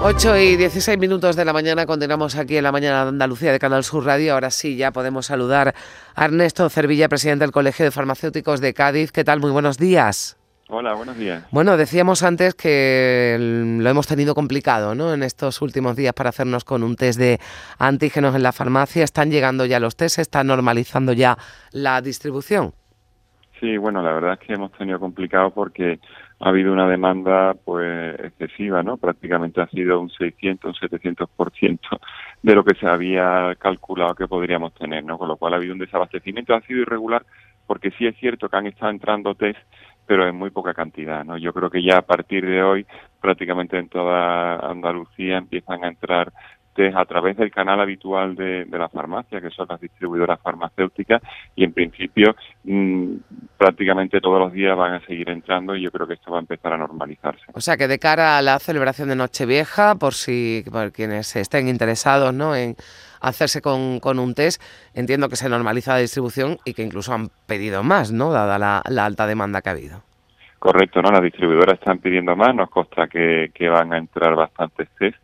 8 y 16 minutos de la mañana, continuamos aquí en la mañana de Andalucía de Canal Sur Radio. Ahora sí, ya podemos saludar a Ernesto Cervilla, presidente del Colegio de Farmacéuticos de Cádiz. ¿Qué tal? Muy buenos días. Hola, buenos días. Bueno, decíamos antes que lo hemos tenido complicado ¿no? en estos últimos días para hacernos con un test de antígenos en la farmacia. ¿Están llegando ya los test? ¿Se está normalizando ya la distribución? Sí, bueno, la verdad es que hemos tenido complicado porque ha habido una demanda pues excesiva, ¿no? Prácticamente ha sido un 600, un 700% de lo que se había calculado que podríamos tener, ¿no? Con lo cual ha habido un desabastecimiento, ha sido irregular porque sí es cierto que han estado entrando test, pero en muy poca cantidad, ¿no? Yo creo que ya a partir de hoy prácticamente en toda Andalucía empiezan a entrar a través del canal habitual de, la farmacia, que son las distribuidoras farmacéuticas, y en principio mm, prácticamente todos los días van a seguir entrando y yo creo que esto va a empezar a normalizarse. O sea que de cara a la celebración de Nochevieja, por si por quienes estén interesados ¿no? en hacerse con, con, un test, entiendo que se normaliza la distribución y que incluso han pedido más, ¿no? dada la, la alta demanda que ha habido. Correcto, ¿no? Las distribuidoras están pidiendo más, nos consta que, que van a entrar bastantes test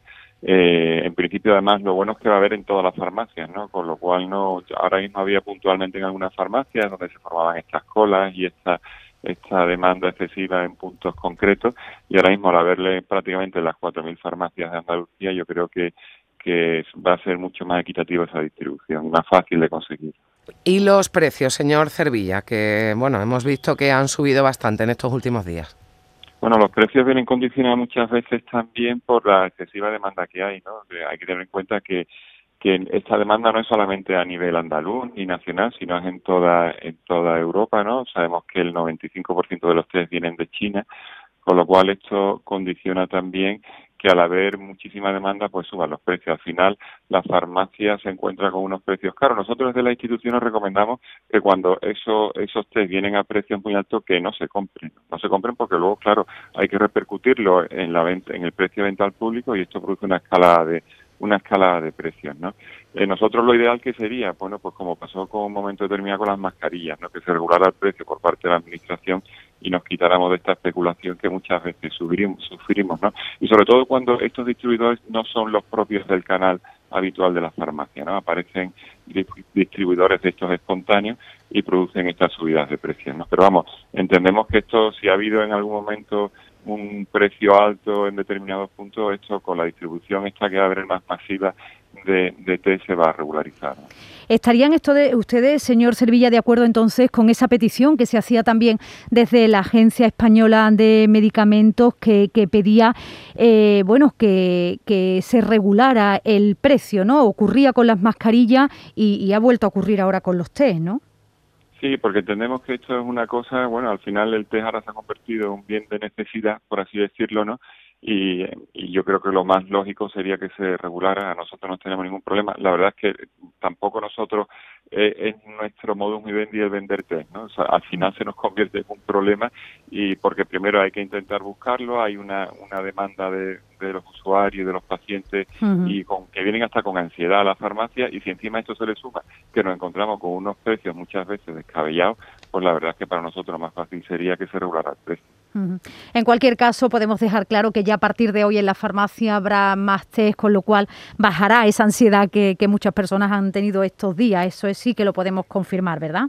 eh, en principio, además, lo bueno es que va a haber en todas las farmacias, ¿no? Con lo cual, no ahora mismo había puntualmente en algunas farmacias donde se formaban estas colas y esta demanda excesiva en puntos concretos y ahora mismo al haberle prácticamente las 4.000 farmacias de Andalucía yo creo que, que va a ser mucho más equitativa esa distribución, más fácil de conseguir. Y los precios, señor Cervilla, que bueno, hemos visto que han subido bastante en estos últimos días. Bueno, los precios vienen condicionados muchas veces también por la excesiva demanda que hay, ¿no? Hay que tener en cuenta que que esta demanda no es solamente a nivel andaluz ni nacional, sino es en toda en toda Europa, ¿no? Sabemos que el 95% de los test vienen de China, con lo cual esto condiciona también que al haber muchísima demanda pues suban los precios. Al final la farmacia se encuentra con unos precios caros. Nosotros desde la institución nos recomendamos que cuando eso, esos test vienen a precios muy altos que no se compren. No se compren porque luego, claro, hay que repercutirlo en la venta, en el precio de venta al público y esto produce una escala de una escala de precios, ¿no? Eh, nosotros lo ideal que sería, bueno, pues como pasó con un momento determinado con las mascarillas, ¿no? Que se regulara el precio por parte de la administración y nos quitáramos de esta especulación que muchas veces sufrimos, sufrimos, ¿no? Y sobre todo cuando estos distribuidores no son los propios del canal habitual de la farmacia, ¿no? Aparecen distribuidores de estos espontáneos y producen estas subidas de precios, ¿no? Pero vamos, entendemos que esto, si ha habido en algún momento un precio alto en determinados puntos, esto con la distribución esta que va a haber más masiva de, de se va a regularizar. ¿Estarían esto de ustedes, señor Servilla, de acuerdo entonces con esa petición que se hacía también desde la Agencia Española de Medicamentos que, pedía eh, bueno, que, que, se regulara el precio, ¿no? Ocurría con las mascarillas y, y ha vuelto a ocurrir ahora con los test, ¿no? Sí, porque entendemos que esto es una cosa, bueno, al final el test ahora se ha convertido en un bien de necesidad, por así decirlo, ¿no? Y, y, yo creo que lo más lógico sería que se regulara. Nosotros no tenemos ningún problema. La verdad es que tampoco nosotros es nuestro modus vivendi el vender test, ¿no? O sea, al final se nos convierte en un problema y porque primero hay que intentar buscarlo, hay una, una demanda de, de los usuarios de los pacientes y con que vienen hasta con ansiedad a la farmacia y si encima esto se le suma que nos encontramos con unos precios muchas veces descabellados, pues la verdad es que para nosotros lo más fácil sería que se regulara el precio. En cualquier caso, podemos dejar claro que ya a partir de hoy en la farmacia habrá más test, con lo cual bajará esa ansiedad que, muchas personas han tenido estos días. Eso es sí que lo podemos confirmar, ¿verdad?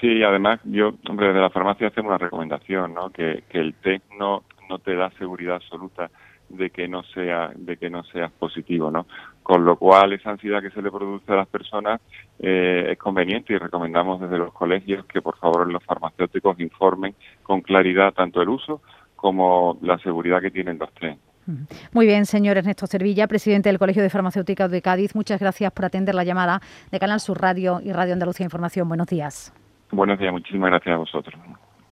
Sí, además, yo, hombre, desde la farmacia hacemos una recomendación, ¿no? Que, que el test no, no te da seguridad absoluta de que no sea de que no seas positivo no con lo cual esa ansiedad que se le produce a las personas eh, es conveniente y recomendamos desde los colegios que por favor los farmacéuticos informen con claridad tanto el uso como la seguridad que tienen los test muy bien, señor Ernesto Cervilla, presidente del Colegio de Farmacéuticas de Cádiz. Muchas gracias por atender la llamada de Canal Sur Radio y Radio Andalucía Información. Buenos días. Buenos días, muchísimas gracias a vosotros.